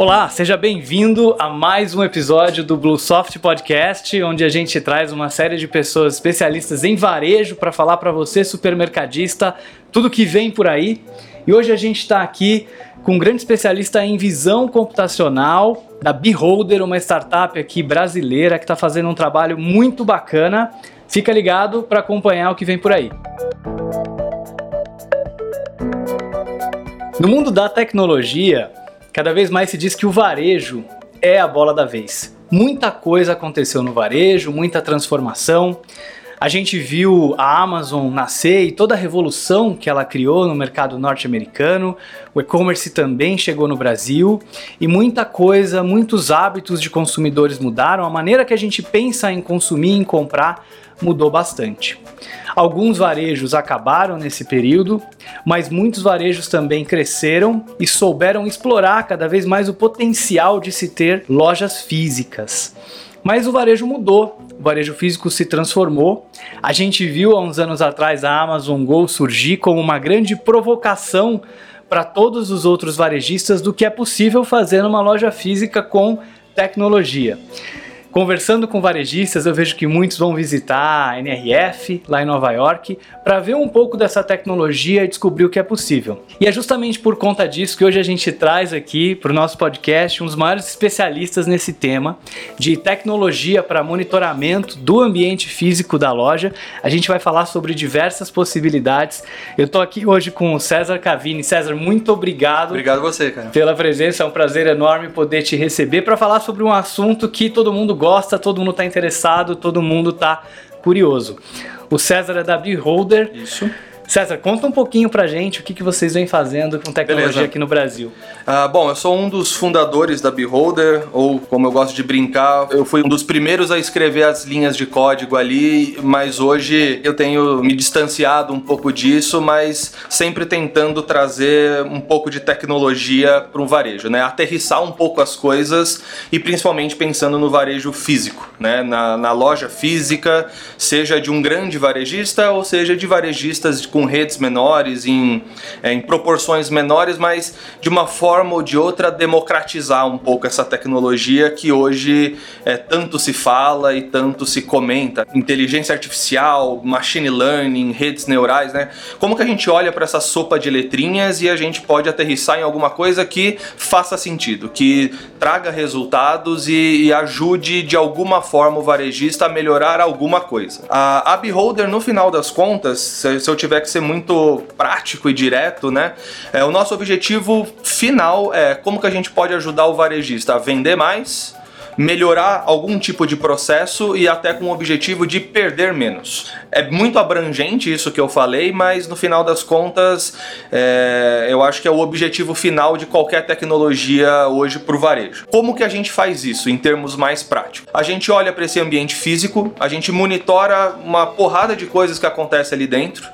Olá, seja bem-vindo a mais um episódio do Bluesoft Podcast, onde a gente traz uma série de pessoas especialistas em varejo para falar para você, supermercadista, tudo que vem por aí. E hoje a gente está aqui com um grande especialista em visão computacional da Beholder, uma startup aqui brasileira que está fazendo um trabalho muito bacana. Fica ligado para acompanhar o que vem por aí. No mundo da tecnologia, cada vez mais se diz que o varejo é a bola da vez. Muita coisa aconteceu no varejo, muita transformação. A gente viu a Amazon nascer e toda a revolução que ela criou no mercado norte-americano. O e-commerce também chegou no Brasil e muita coisa, muitos hábitos de consumidores mudaram. A maneira que a gente pensa em consumir, em comprar, mudou bastante. Alguns varejos acabaram nesse período, mas muitos varejos também cresceram e souberam explorar cada vez mais o potencial de se ter lojas físicas. Mas o varejo mudou, o varejo físico se transformou. A gente viu há uns anos atrás a Amazon Go surgir como uma grande provocação para todos os outros varejistas do que é possível fazer numa loja física com tecnologia. Conversando com varejistas, eu vejo que muitos vão visitar a NRF lá em Nova York para ver um pouco dessa tecnologia e descobrir o que é possível. E é justamente por conta disso que hoje a gente traz aqui para o nosso podcast um dos maiores especialistas nesse tema de tecnologia para monitoramento do ambiente físico da loja. A gente vai falar sobre diversas possibilidades. Eu estou aqui hoje com o César Cavini. César, muito obrigado. Obrigado você, cara. Pela presença, é um prazer enorme poder te receber para falar sobre um assunto que todo mundo gosta, todo mundo está interessado, todo mundo está curioso. O César é da Beholder. Isso. César, conta um pouquinho pra gente o que, que vocês vêm fazendo com tecnologia Beleza. aqui no Brasil. Ah, bom, eu sou um dos fundadores da Beholder, ou como eu gosto de brincar, eu fui um dos primeiros a escrever as linhas de código ali, mas hoje eu tenho me distanciado um pouco disso, mas sempre tentando trazer um pouco de tecnologia para um varejo, né? Aterrissar um pouco as coisas e principalmente pensando no varejo físico, né? Na, na loja física, seja de um grande varejista ou seja de varejistas com redes menores, em, é, em proporções menores, mas de uma forma ou de outra democratizar um pouco essa tecnologia que hoje é, tanto se fala e tanto se comenta. Inteligência artificial, machine learning, redes neurais, né? Como que a gente olha para essa sopa de letrinhas e a gente pode aterrissar em alguma coisa que faça sentido, que traga resultados e, e ajude de alguma forma o varejista a melhorar alguma coisa. A, a Beholder, no final das contas, se, se eu tiver que ser muito prático e direto, né? É, o nosso objetivo final é como que a gente pode ajudar o varejista a vender mais, melhorar algum tipo de processo e até com o objetivo de perder menos. É muito abrangente isso que eu falei, mas no final das contas é, eu acho que é o objetivo final de qualquer tecnologia hoje para o varejo. Como que a gente faz isso em termos mais práticos? A gente olha para esse ambiente físico, a gente monitora uma porrada de coisas que acontece ali dentro.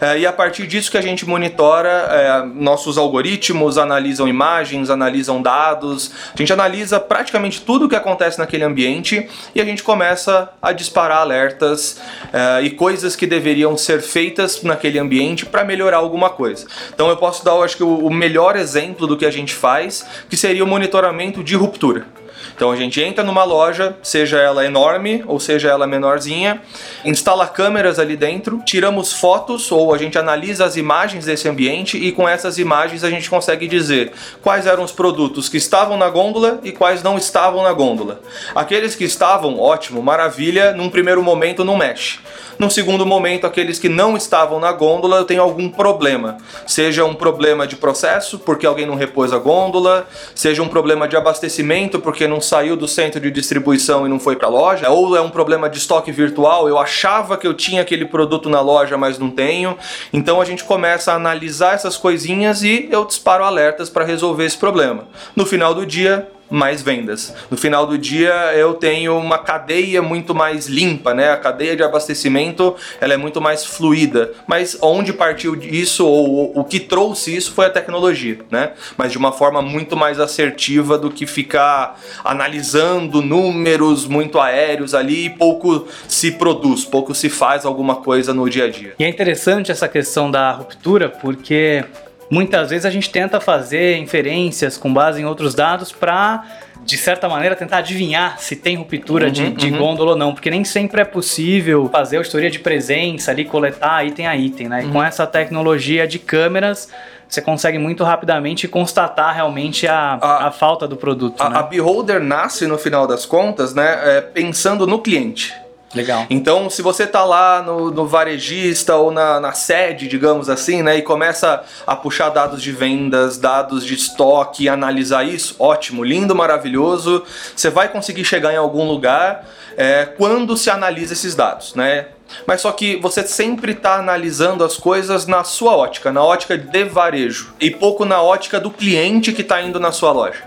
É, e a partir disso que a gente monitora, é, nossos algoritmos analisam imagens, analisam dados, a gente analisa praticamente tudo o que acontece naquele ambiente e a gente começa a disparar alertas é, e coisas que deveriam ser feitas naquele ambiente para melhorar alguma coisa. Então eu posso dar, eu acho que o melhor exemplo do que a gente faz, que seria o monitoramento de ruptura. Então a gente entra numa loja, seja ela enorme ou seja ela menorzinha, instala câmeras ali dentro, tiramos fotos ou a gente analisa as imagens desse ambiente e com essas imagens a gente consegue dizer quais eram os produtos que estavam na gôndola e quais não estavam na gôndola. Aqueles que estavam, ótimo, maravilha, num primeiro momento não mexe. Num segundo momento, aqueles que não estavam na gôndola têm algum problema. Seja um problema de processo, porque alguém não repôs a gôndola, seja um problema de abastecimento, porque não saiu do centro de distribuição e não foi para a loja, ou é um problema de estoque virtual, eu achava que eu tinha aquele produto na loja, mas não tenho. Então a gente começa a analisar essas coisinhas e eu disparo alertas para resolver esse problema. No final do dia, mais vendas. No final do dia eu tenho uma cadeia muito mais limpa, né? A cadeia de abastecimento ela é muito mais fluida. Mas onde partiu isso ou o que trouxe isso foi a tecnologia, né? Mas de uma forma muito mais assertiva do que ficar analisando números muito aéreos ali e pouco se produz, pouco se faz alguma coisa no dia a dia. E é interessante essa questão da ruptura porque muitas vezes a gente tenta fazer inferências com base em outros dados para de certa maneira, tentar adivinhar se tem ruptura uhum, de, de uhum. gôndola ou não, porque nem sempre é possível fazer a história de presença ali, coletar item a item, né? E com uhum. essa tecnologia de câmeras, você consegue muito rapidamente constatar realmente a, a, a falta do produto. A, né? a Beholder nasce, no final das contas, né, é, pensando no cliente. Legal. Então, se você tá lá no, no varejista ou na, na, sede, digamos assim, né, e começa a puxar dados de vendas, dados de estoque analisar isso, ótimo, lindo, maravilhoso. Você vai conseguir chegar em algum lugar é, quando se analisa esses dados, né? Mas só que você sempre está analisando as coisas na sua ótica, na ótica de varejo, e pouco na ótica do cliente que está indo na sua loja.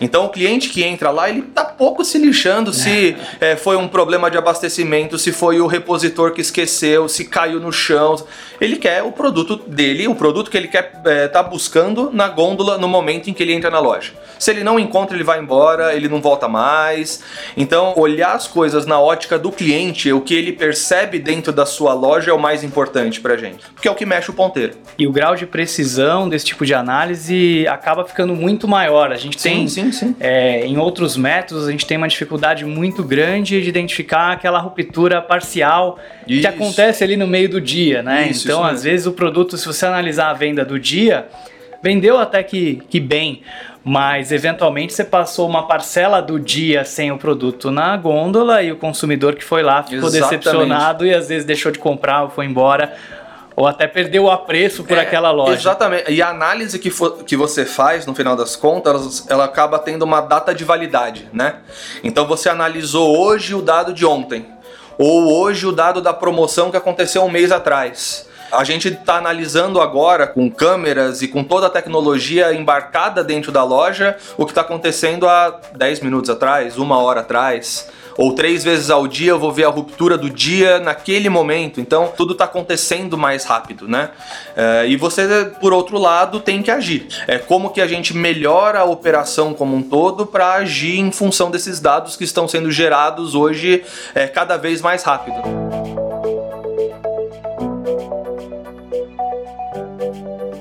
Então o cliente que entra lá, ele tá pouco se lixando se é, foi um problema de abastecimento, se foi o repositor que esqueceu, se caiu no chão. Ele quer o produto dele, o produto que ele quer é, tá buscando na gôndola no momento em que ele entra na loja. Se ele não encontra, ele vai embora, ele não volta mais. Então, olhar as coisas na ótica do cliente, o que ele percebe dentro da sua loja é o mais importante pra gente, porque é o que mexe o ponteiro. E o grau de precisão desse tipo de análise acaba ficando muito maior. A gente tem sim, sim, sim. É, em outros métodos, a gente tem uma dificuldade muito grande de identificar aquela ruptura parcial isso. que acontece ali no meio do dia, né? Isso, então, isso às vezes, o produto, se você analisar a venda do dia, vendeu até que, que bem, mas eventualmente você passou uma parcela do dia sem o produto na gôndola e o consumidor que foi lá ficou Exatamente. decepcionado e às vezes deixou de comprar ou foi embora ou até perdeu o apreço por é, aquela loja. Exatamente. E a análise que, for, que você faz, no final das contas, ela acaba tendo uma data de validade, né? Então você analisou hoje o dado de ontem, ou hoje o dado da promoção que aconteceu um mês atrás. A gente está analisando agora com câmeras e com toda a tecnologia embarcada dentro da loja o que está acontecendo há 10 minutos atrás, uma hora atrás ou três vezes ao dia eu vou ver a ruptura do dia naquele momento. Então tudo está acontecendo mais rápido, né? É, e você, por outro lado, tem que agir. É como que a gente melhora a operação como um todo para agir em função desses dados que estão sendo gerados hoje é, cada vez mais rápido.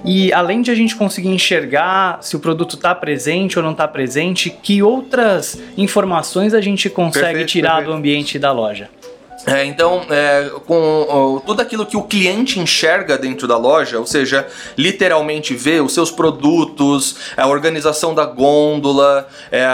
E além de a gente conseguir enxergar se o produto está presente ou não está presente, que outras informações a gente consegue perfeito, tirar perfeito. do ambiente da loja? É, então, é, com tudo aquilo que o cliente enxerga dentro da loja, ou seja, literalmente vê os seus produtos, a organização da gôndola, é,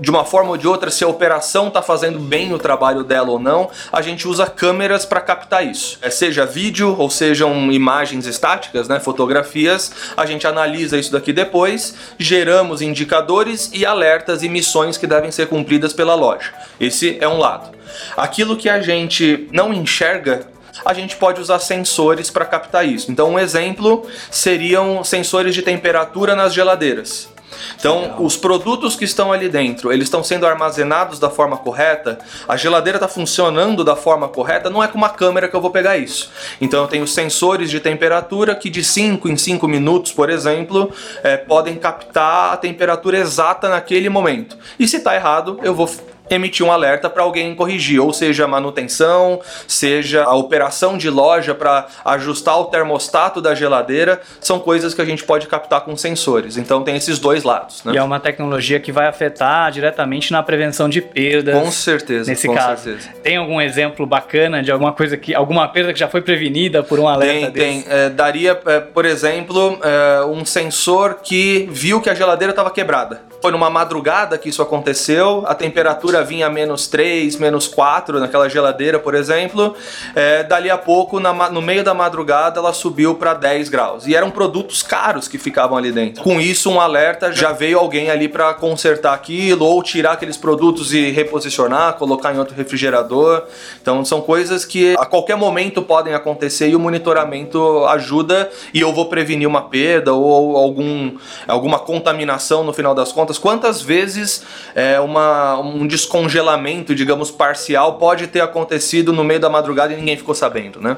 de uma forma ou de outra, se a operação está fazendo bem o trabalho dela ou não, a gente usa câmeras para captar isso. É, seja vídeo ou sejam imagens estáticas, né, fotografias, a gente analisa isso daqui depois, geramos indicadores e alertas e missões que devem ser cumpridas pela loja. Esse é um lado. Aquilo que a gente não enxerga a gente pode usar sensores para captar isso. Então, um exemplo seriam sensores de temperatura nas geladeiras. Então, Legal. os produtos que estão ali dentro, eles estão sendo armazenados da forma correta, a geladeira está funcionando da forma correta, não é com uma câmera que eu vou pegar isso. Então, eu tenho sensores de temperatura que de 5 em 5 minutos, por exemplo, é, podem captar a temperatura exata naquele momento. E se está errado, eu vou emitir um alerta para alguém corrigir, ou seja, a manutenção, seja a operação de loja para ajustar o termostato da geladeira, são coisas que a gente pode captar com sensores. Então tem esses dois lados. Né? E é uma tecnologia que vai afetar diretamente na prevenção de perdas. Com certeza. Nesse com caso. Certeza. Tem algum exemplo bacana de alguma coisa que. alguma perda que já foi prevenida por um alerta? Tem, tem. É, daria, é, por exemplo, é, um sensor que viu que a geladeira estava quebrada. Foi numa madrugada que isso aconteceu, a temperatura vinha a menos 3, menos 4 naquela geladeira, por exemplo. É, dali a pouco, na, no meio da madrugada, ela subiu para 10 graus. E eram produtos caros que ficavam ali dentro. Com isso, um alerta, já veio alguém ali para consertar aquilo, ou tirar aqueles produtos e reposicionar, colocar em outro refrigerador. Então, são coisas que a qualquer momento podem acontecer e o monitoramento ajuda e eu vou prevenir uma perda ou algum, alguma contaminação no final das contas contas, quantas vezes é, uma, um descongelamento, digamos, parcial pode ter acontecido no meio da madrugada e ninguém ficou sabendo, né?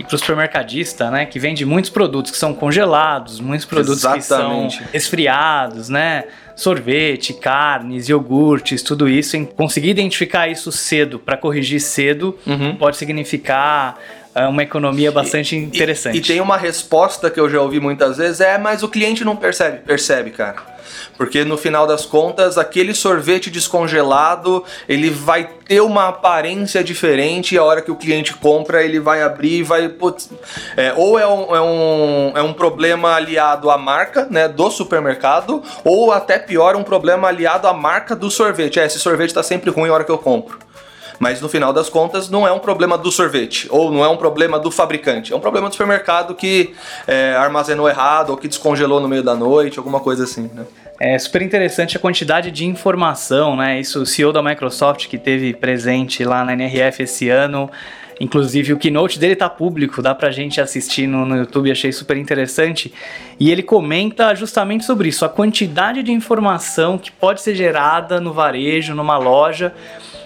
e para o supermercadista, né, que vende muitos produtos que são congelados, muitos produtos Exatamente. que são esfriados, né, sorvete, carnes, iogurtes, tudo isso, conseguir identificar isso cedo para corrigir cedo uhum. pode significar uma economia bastante e, interessante. E, e, tem uma resposta que eu já ouvi muitas vezes, é, mas o cliente não percebe. Percebe, cara. Porque no final das contas, aquele sorvete descongelado, ele vai ter uma aparência diferente e a hora que o cliente compra, ele vai abrir e vai... Putz, é, ou é um, é, um, é um problema aliado à marca né, do supermercado, ou até pior, um problema aliado à marca do sorvete. É, esse sorvete está sempre ruim a hora que eu compro. Mas no final das contas, não é um problema do sorvete, ou não é um problema do fabricante, é um problema do supermercado que é, armazenou errado, ou que descongelou no meio da noite, alguma coisa assim, né? É super interessante a quantidade de informação, né? Isso o CEO da Microsoft que teve presente lá na NRF esse ano. Inclusive o keynote dele tá público, dá pra gente assistir no, no YouTube, achei super interessante. E ele comenta justamente sobre isso, a quantidade de informação que pode ser gerada no varejo, numa loja,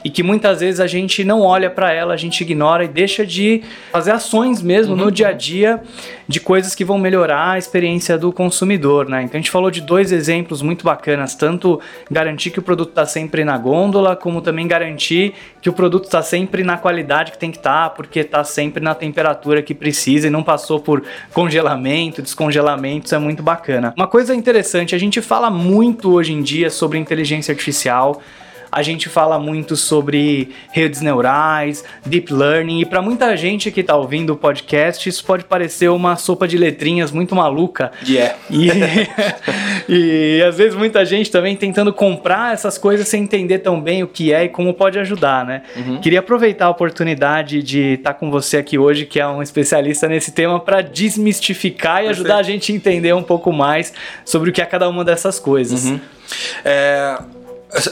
e que muitas vezes a gente não olha para ela, a gente ignora e deixa de fazer ações mesmo uhum. no dia a dia de coisas que vão melhorar a experiência do consumidor, né? Então a gente falou de dois exemplos muito bacanas, tanto garantir que o produto está sempre na gôndola, como também garantir que o produto está sempre na qualidade que tem que estar, tá, porque está sempre na temperatura que precisa e não passou por congelamento, descongelamento, isso é muito bacana. Uma coisa interessante, a gente fala muito hoje em dia sobre inteligência artificial, a gente fala muito sobre redes neurais, deep learning, e para muita gente que está ouvindo o podcast, isso pode parecer uma sopa de letrinhas muito maluca. Yeah. E, e às vezes muita gente também tentando comprar essas coisas sem entender tão bem o que é e como pode ajudar, né? Uhum. Queria aproveitar a oportunidade de estar tá com você aqui hoje, que é um especialista nesse tema, para desmistificar e ajudar a gente a entender um pouco mais sobre o que é cada uma dessas coisas. Uhum. É,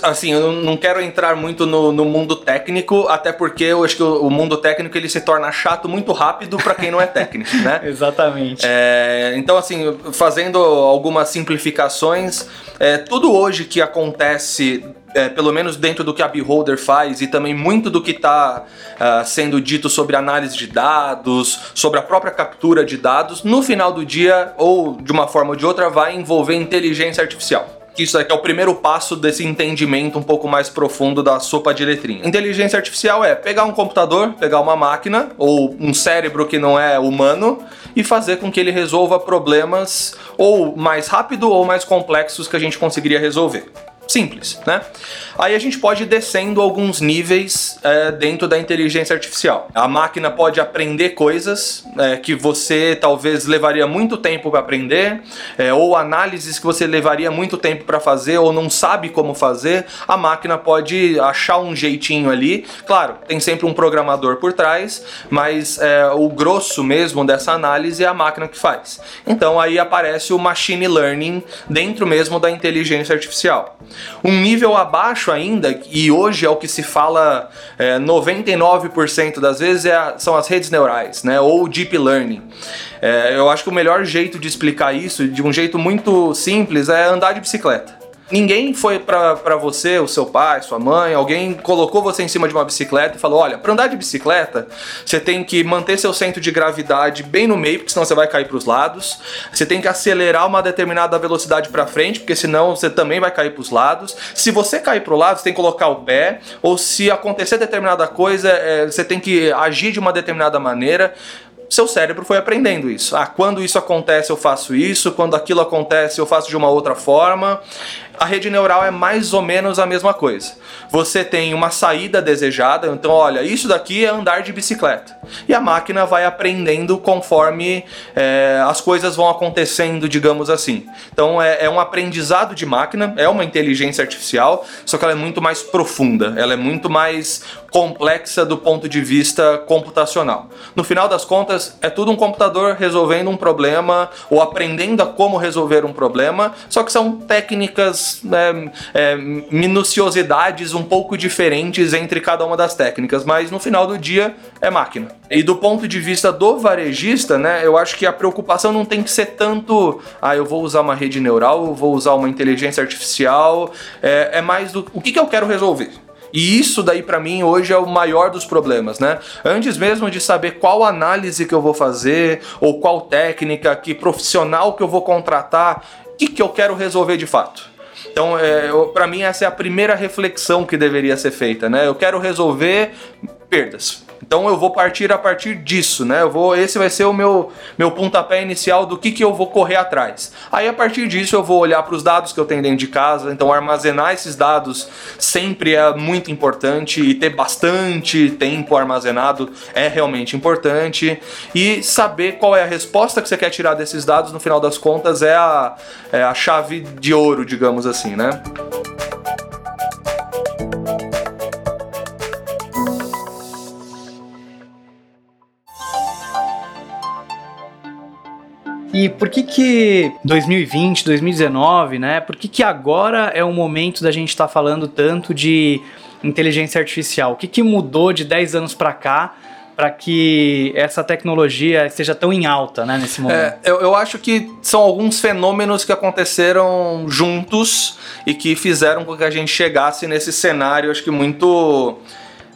Assim, eu não quero entrar muito no, no, mundo técnico, até porque eu acho que o, o mundo técnico ele se torna chato muito rápido para quem não é técnico, né? Exatamente. É, então, assim, fazendo algumas simplificações, é, tudo hoje que acontece é, pelo menos dentro do que a Beholder faz e também muito do que está uh, ah, sendo dito sobre análise de dados, sobre a própria captura de dados, no final do dia, ou de uma forma ou de outra, vai envolver inteligência artificial que isso aqui é o primeiro passo desse entendimento um pouco mais profundo da sopa de letrinha. Inteligência artificial é pegar um computador, pegar uma máquina ou um cérebro que não é humano e fazer com que ele resolva problemas ou mais rápido ou mais complexos que a gente conseguiria resolver. Simples, né? Aí a gente pode ir descendo alguns níveis é, dentro da inteligência artificial. A máquina pode aprender coisas é, que você talvez levaria muito tempo para aprender, é, ou análises que você levaria muito tempo para fazer, ou não sabe como fazer. A máquina pode achar um jeitinho ali. Claro, tem sempre um programador por trás, mas é, o grosso mesmo dessa análise é a máquina que faz. Então aí aparece o machine learning dentro mesmo da inteligência artificial. Um nível abaixo ainda, e hoje é o que se fala é, 99% das vezes, é a, são as redes neurais, né? Ou deep learning. É, eu acho que o melhor jeito de explicar isso, de um jeito muito simples, é andar de bicicleta. Ninguém foi para você, o seu pai, sua mãe, alguém colocou você em cima de uma bicicleta e falou: olha, para andar de bicicleta, você tem que manter seu centro de gravidade bem no meio, porque senão você vai cair para os lados. Você tem que acelerar uma determinada velocidade para frente, porque senão você também vai cair para os lados. Se você cair para o lado, você tem que colocar o pé, ou se acontecer determinada coisa, é, você tem que agir de uma determinada maneira seu cérebro foi aprendendo isso. Ah, quando isso acontece eu faço isso, quando aquilo acontece eu faço de uma outra forma. A rede neural é mais ou menos a mesma coisa. Você tem uma saída desejada, então olha, isso daqui é andar de bicicleta. E a máquina vai aprendendo conforme é, as coisas vão acontecendo, digamos assim. Então é, é, um aprendizado de máquina, é uma inteligência artificial, só que ela é muito mais profunda, ela é muito mais complexa do ponto de vista computacional. No final das contas, é tudo um computador resolvendo um problema ou aprendendo a como resolver um problema, só que são técnicas né, é, minuciosidades um pouco diferentes entre cada uma das técnicas, mas no final do dia é máquina. E do ponto de vista do varejista, né, eu acho que a preocupação não tem que ser tanto, ah, eu vou usar uma rede neural, eu vou usar uma inteligência artificial, é, é mais do o que, que eu quero resolver. E isso daí para mim hoje é o maior dos problemas, né? Antes mesmo de saber qual análise que eu vou fazer ou qual técnica, que profissional que eu vou contratar, o que, que eu quero resolver de fato. Então, é, para mim, essa é a primeira reflexão que deveria ser feita, né? Eu quero resolver perdas. Então eu vou partir a partir disso, né? Eu vou, esse vai ser o meu, meu pontapé inicial do que, que eu vou correr atrás. Aí a partir disso eu vou olhar para os dados que eu tenho dentro de casa, então armazenar esses dados sempre é muito importante e ter bastante tempo armazenado é realmente importante e saber qual é a resposta que você quer tirar desses dados no final das contas é a, é a chave de ouro, digamos assim, né? E por que que 2020, 2019, né? Por que que agora é o momento da gente estar tá falando tanto de inteligência artificial? O que que mudou de 10 anos para cá para que essa tecnologia esteja tão em alta né, nesse momento? É, eu, eu acho que são alguns fenômenos que aconteceram juntos e que fizeram com que a gente chegasse nesse cenário, acho que muito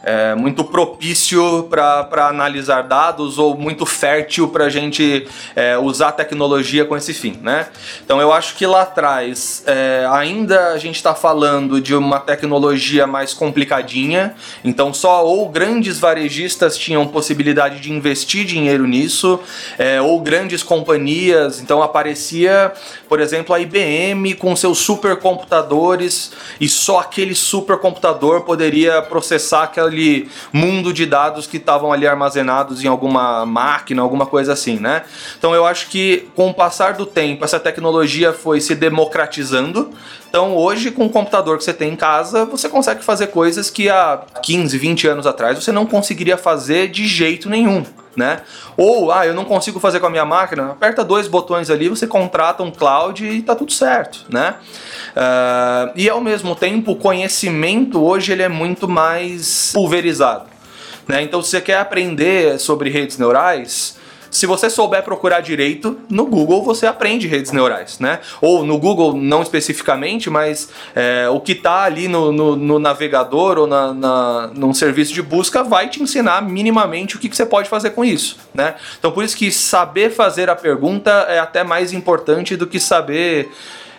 é, muito propício para analisar dados ou muito fértil para a gente é, usar tecnologia com esse fim, né? Então eu acho que lá atrás é, ainda a gente está falando de uma tecnologia mais complicadinha, então só ou grandes varejistas tinham possibilidade de investir dinheiro nisso, é, ou grandes companhias, então aparecia, por exemplo, a IBM com seus supercomputadores e só aquele supercomputador poderia processar aquela aquele mundo de dados que estavam ali armazenados em alguma máquina, alguma coisa assim, né? Então eu acho que com o passar do tempo essa tecnologia foi se democratizando. Então hoje com o computador que você tem em casa, você consegue fazer coisas que há 15, 20 anos atrás você não conseguiria fazer de jeito nenhum. Né? Ou, ah, eu não consigo fazer com a minha máquina, aperta dois botões ali, você contrata um cloud e tá tudo certo, né? Uh, e ao mesmo tempo, o conhecimento hoje ele é muito mais pulverizado. Né? Então, se você quer aprender sobre redes neurais, se você souber procurar direito, no Google você aprende redes neurais, né? Ou no Google não especificamente, mas é, o que está ali no, no, no, navegador ou na, na, num serviço de busca vai te ensinar minimamente o que, que você pode fazer com isso, né? Então por isso que saber fazer a pergunta é até mais importante do que saber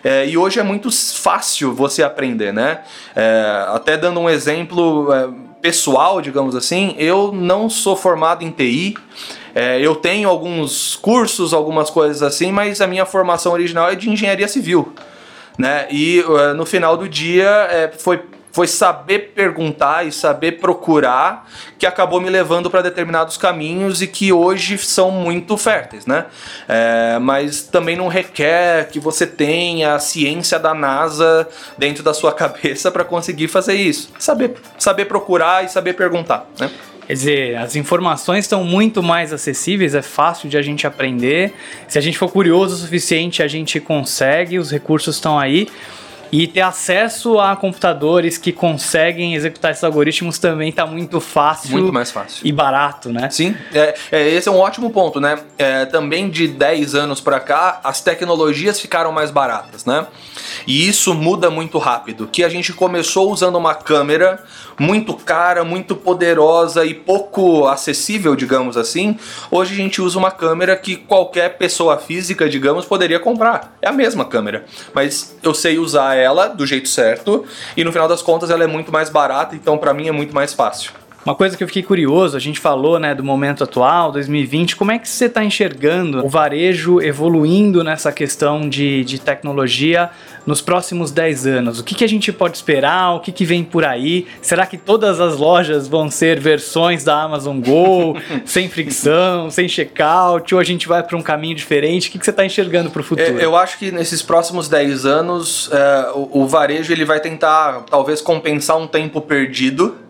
é, e hoje é muito fácil você aprender, né? É, até dando um exemplo é, pessoal, digamos assim, eu não sou formado em TI. É, eu tenho alguns cursos, algumas coisas assim, mas a minha formação original é de engenharia civil. Né? E uh, no final do dia é, foi foi saber perguntar e saber procurar que acabou me levando para determinados caminhos e que hoje são muito férteis, né? É, mas também não requer que você tenha a ciência da NASA dentro da sua cabeça para conseguir fazer isso. Saber, saber procurar e saber perguntar, né? Quer dizer, as informações estão muito mais acessíveis, é fácil de a gente aprender. Se a gente for curioso o suficiente, a gente consegue, os recursos estão aí. E ter acesso a computadores que conseguem executar esses algoritmos também está muito fácil. Muito mais fácil. E barato, né? Sim, é, é, esse é um ótimo ponto, né? É, também de 10 anos para cá, as tecnologias ficaram mais baratas, né? E isso muda muito rápido. Que a gente começou usando uma câmera muito cara, muito poderosa e pouco acessível, digamos assim. Hoje a gente usa uma câmera que qualquer pessoa física, digamos, poderia comprar. É a mesma câmera, mas eu sei usar ela do jeito certo e no final das contas ela é muito mais barata, então para mim é muito mais fácil. Uma coisa que eu fiquei curioso, a gente falou, né, do momento atual, 2020, como é que você está enxergando o varejo evoluindo nessa questão de, de tecnologia nos próximos 10 anos? O que, que a gente pode esperar? O que, que vem por aí? Será que todas as lojas vão ser versões da Amazon Go, sem fricção, sem checkout, ou a gente vai para um caminho diferente? O que, que você está enxergando para o futuro? É, eu acho que nesses próximos 10 anos, é, o, o varejo ele vai tentar talvez compensar um tempo perdido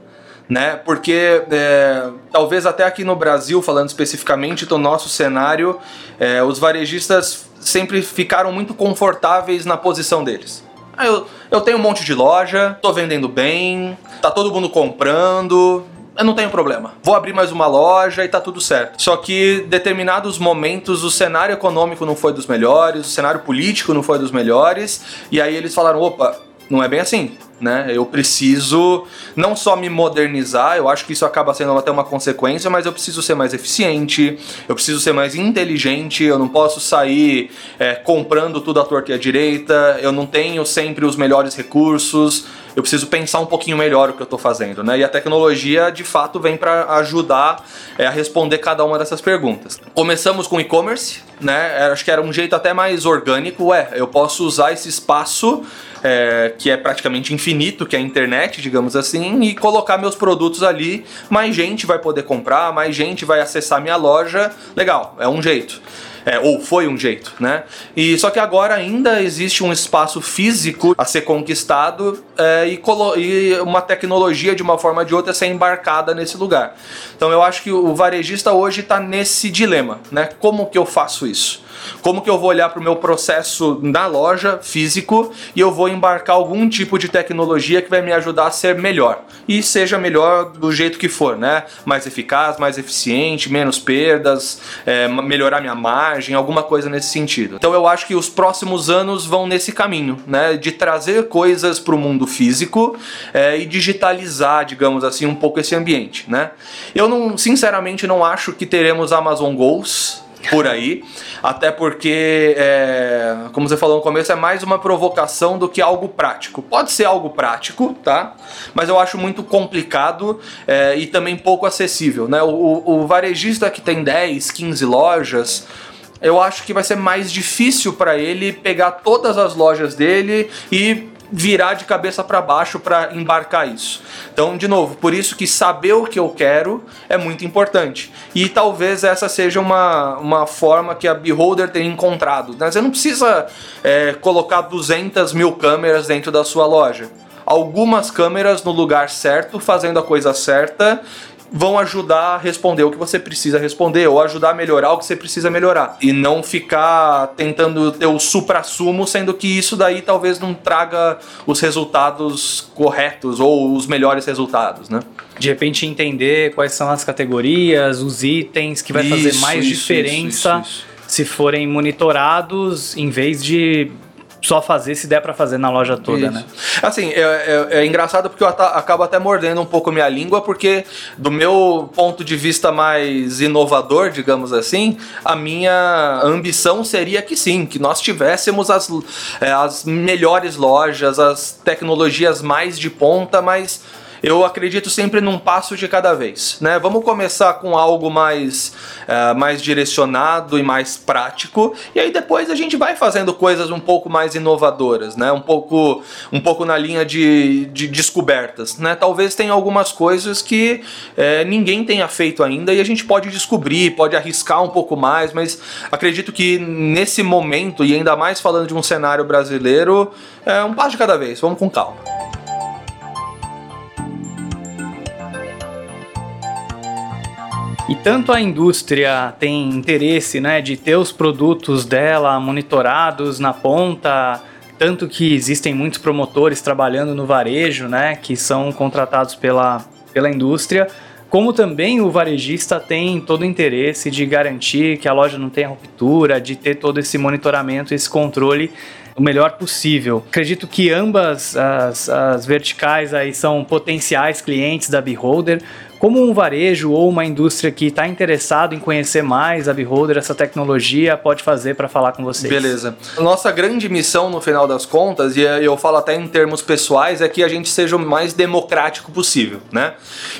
né? Porque é, talvez até aqui no Brasil, falando especificamente do nosso cenário, é, os varejistas sempre ficaram muito confortáveis na posição deles. Ah, eu, eu tenho um monte de loja, tô vendendo bem, tá todo mundo comprando, eu não tenho problema. Vou abrir mais uma loja e tá tudo certo. Só que determinados momentos o cenário econômico não foi dos melhores, o cenário político não foi dos melhores, e aí eles falaram: opa, Não é bem assim né? Eu preciso não só me modernizar, eu acho que isso acaba sendo até uma consequência, mas eu preciso ser mais eficiente, eu preciso ser mais inteligente, eu não posso sair é, comprando tudo à torta e à direita, eu não tenho sempre os melhores recursos, eu preciso pensar um pouquinho melhor o que eu estou fazendo, né? E a tecnologia de fato vem para ajudar é, a responder cada uma dessas perguntas. Começamos com e-commerce, né? Acho que era um jeito até mais orgânico, é, eu posso usar esse espaço é, que é praticamente infinito, que é a internet, digamos assim, e colocar meus produtos ali, mais gente vai poder comprar, mais gente vai acessar minha loja. Legal, é um jeito. É, ou foi um jeito, né? E só que agora ainda existe um espaço físico a ser conquistado é, e, e, uma tecnologia de uma forma ou de outra ser embarcada nesse lugar. Então eu acho que o varejista hoje está nesse dilema, né? Como que eu faço isso? Como que eu vou olhar para o meu processo na loja físico e eu vou embarcar algum tipo de tecnologia que vai me ajudar a ser melhor e seja melhor do jeito que for, né? Mais eficaz, mais eficiente, menos perdas, é, melhorar minha alguma coisa nesse sentido. Então eu acho que os próximos anos vão nesse caminho, né? De trazer coisas para o mundo físico é, e digitalizar, digamos assim, um pouco esse ambiente, né? Eu não, sinceramente, não acho que teremos Amazon Goals por aí, até porque, é, como você falou no começo, é mais uma provocação do que algo prático. Pode ser algo prático, tá? Mas eu acho muito complicado é, e também pouco acessível, né? O, o varejista que tem 10, 15 lojas, eu acho que vai ser mais difícil para ele pegar todas as lojas dele e virar de cabeça para baixo para embarcar isso. Então, de novo, por isso que saber o que eu quero é muito importante. E talvez essa seja uma, uma forma que a Beholder tem encontrado. Né? Você não precisa é, colocar 200 mil câmeras dentro da sua loja algumas câmeras no lugar certo, fazendo a coisa certa vão ajudar a responder o que você precisa responder ou ajudar a melhorar o que você precisa melhorar e não ficar tentando ter o supra-sumo, sendo que isso daí talvez não traga os resultados corretos ou os melhores resultados, né? De repente entender quais são as categorias, os itens que vai isso, fazer mais isso, diferença isso, se forem monitorados em vez de só fazer se der para fazer na loja toda, Isso. né? Assim, é, é, é, engraçado porque eu acabo até mordendo um pouco minha língua, porque do meu ponto de vista mais inovador, digamos assim, a minha ambição seria que sim, que nós tivéssemos as, é, as melhores lojas, as tecnologias mais de ponta, mas eu acredito sempre num passo de cada vez. Né? Vamos começar com algo mais, uh, mais direcionado e mais prático, e aí depois a gente vai fazendo coisas um pouco mais inovadoras, né? um, pouco, um pouco na linha de, de descobertas. Né? Talvez tenha algumas coisas que é, ninguém tenha feito ainda e a gente pode descobrir, pode arriscar um pouco mais, mas acredito que nesse momento, e ainda mais falando de um cenário brasileiro, é um passo de cada vez, vamos com calma. E tanto a indústria tem interesse né, de ter os produtos dela monitorados na ponta, tanto que existem muitos promotores trabalhando no varejo, né, que são contratados pela, pela indústria, como também o varejista tem todo o interesse de garantir que a loja não tenha ruptura, de ter todo esse monitoramento, esse controle o melhor possível. Acredito que ambas as, as verticais aí são potenciais clientes da Beholder, como um varejo ou uma indústria que está interessado em conhecer mais a Beholder, essa tecnologia, pode fazer para falar com vocês? Beleza. Nossa grande missão no final das contas, e eu falo até em termos pessoais, é que a gente seja o mais democrático possível, né?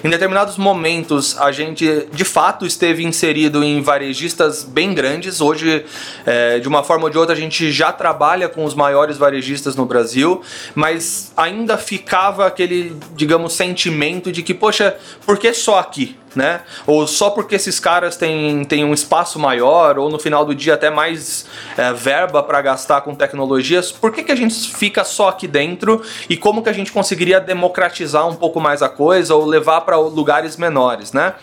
Em determinados momentos, a gente de fato esteve inserido em varejistas bem grandes. Hoje, é, de uma forma ou de outra, a gente já trabalha com os maiores varejistas no Brasil, mas ainda ficava aquele, digamos, sentimento de que, poxa, por que só aqui? né? Ou só porque esses caras têm, têm um espaço maior, ou no final do dia até mais é, verba para gastar com tecnologias, por que, que a gente fica só aqui dentro e como que a gente conseguiria democratizar um pouco mais a coisa ou levar para lugares menores, né?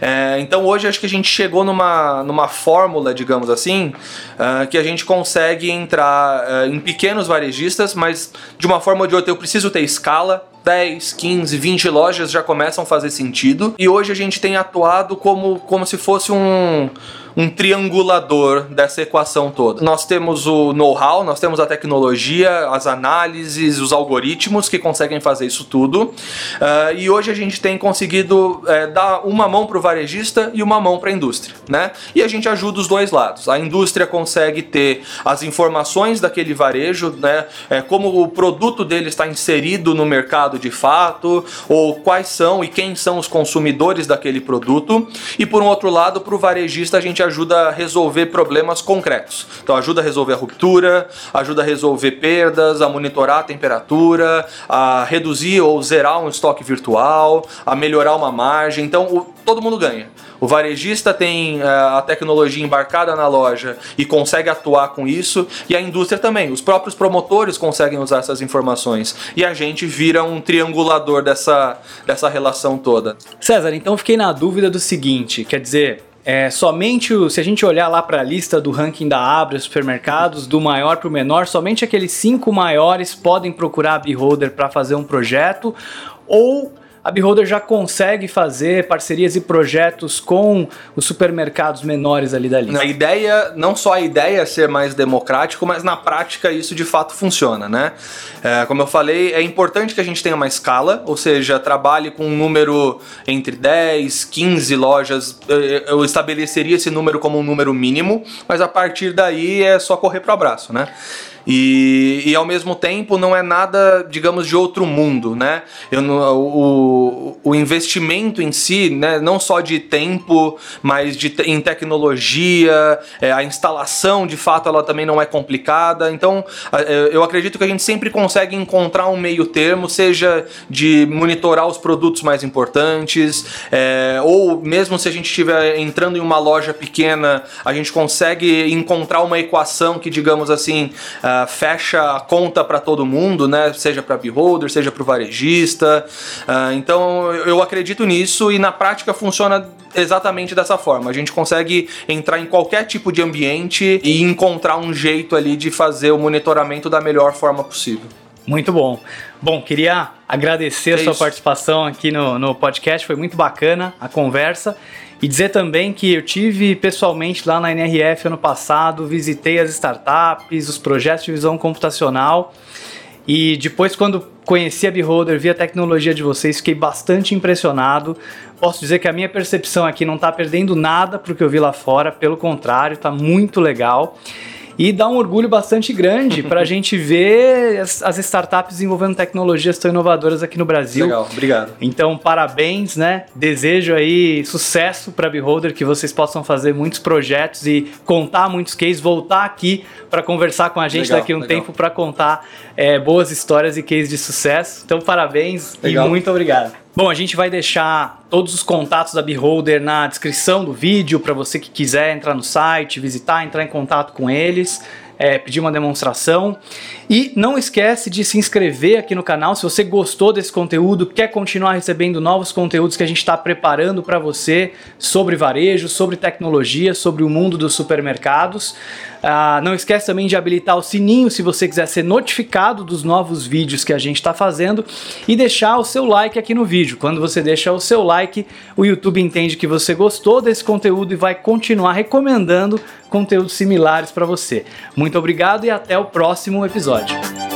É, então hoje acho que a gente chegou numa, numa fórmula, digamos assim, uh, que a gente consegue entrar uh, em pequenos varejistas, mas de uma forma ou de outra eu preciso ter escala, 10, 15, 20 lojas já começam a fazer sentido. E hoje a gente tem atuado como, como se fosse um, um triangulador dessa equação toda. Nós temos o know-how, nós temos a tecnologia, as análises, os algoritmos que conseguem fazer isso tudo. Uh, e hoje a gente tem conseguido é, dar uma mão para o varejista e uma mão para a indústria, né? E a gente ajuda os dois lados. A indústria consegue ter as informações daquele varejo, né? É, como o produto dele está inserido no mercado de fato, ou quais são e quem são os consumidores daquele produto. E por um outro lado, para o varejista, a gente ajuda a resolver problemas concretos. Então, ajuda a resolver a ruptura, ajuda a resolver perdas, a monitorar a temperatura, a reduzir ou zerar um estoque virtual, a melhorar uma margem. Então, o, todo mundo ganha. O varejista tem uh, a tecnologia embarcada na loja e consegue atuar com isso, e a indústria também. Os próprios promotores conseguem usar essas informações. E a gente vira um triangulador dessa, dessa relação toda. César, então fiquei na dúvida do seguinte: quer dizer, é, somente o, se a gente olhar lá para a lista do ranking da Abra, supermercados, do maior para o menor, somente aqueles cinco maiores podem procurar a Beholder para fazer um projeto, ou a Beholder já consegue fazer parcerias e projetos com os supermercados menores ali da lista. A ideia, não só a ideia é ser mais democrático, mas na prática isso de fato funciona, né? É, como eu falei, é importante que a gente tenha uma escala, ou seja, trabalhe com um número entre 10, 15 lojas. Eu estabeleceria esse número como um número mínimo, mas a partir daí é só correr para o abraço, né? E, e ao mesmo tempo não é nada, digamos, de outro mundo, né? Eu, o, o investimento em si, né, não só de tempo, mas de, em tecnologia, é, a instalação de fato ela também não é complicada. Então é, eu acredito que a gente sempre consegue encontrar um meio termo, seja de monitorar os produtos mais importantes, é, ou mesmo se a gente estiver entrando em uma loja pequena, a gente consegue encontrar uma equação que, digamos assim, uh, fecha a conta para todo mundo, né? Seja para beholder, seja para o varejista. Uh, então eu acredito nisso e na prática funciona exatamente dessa forma. A gente consegue entrar em qualquer tipo de ambiente e encontrar um jeito ali de fazer o monitoramento da melhor forma possível. Muito bom. Bom, queria agradecer é a sua isso. participação aqui no, no podcast, foi muito bacana a conversa. E dizer também que eu tive pessoalmente lá na NRF ano passado, visitei as startups, os projetos de visão computacional. E depois, quando conheci a Beholder, vi a tecnologia de vocês, fiquei bastante impressionado. Posso dizer que a minha percepção aqui não está perdendo nada para o que eu vi lá fora, pelo contrário, está muito legal. E dá um orgulho bastante grande para a gente ver as, as, startups desenvolvendo tecnologias tão inovadoras aqui no Brasil. Legal, obrigado. Então, parabéns, né? Desejo aí sucesso para a Beholder, que vocês possam fazer muitos projetos e contar muitos cases, voltar aqui para conversar com a gente legal, daqui a um legal. tempo para contar é, boas histórias e cases de sucesso. Então, parabéns legal. e muito obrigado. Bom, a gente vai deixar todos os contatos da Beholder na descrição do vídeo para você que quiser entrar no site, visitar, entrar em contato com eles é, pedir uma demonstração. E não esquece de se inscrever aqui no canal se você gostou desse conteúdo, quer continuar recebendo novos conteúdos que a gente está preparando para você sobre varejo, sobre tecnologia, sobre o mundo dos supermercados. Ah, não esquece também de habilitar o sininho se você quiser ser notificado dos novos vídeos que a gente está fazendo e deixar o seu like aqui no vídeo. Quando você deixa o seu like, o YouTube entende que você gostou desse conteúdo e vai continuar recomendando conteúdos similares para você. Muito obrigado e até o próximo episódio. much.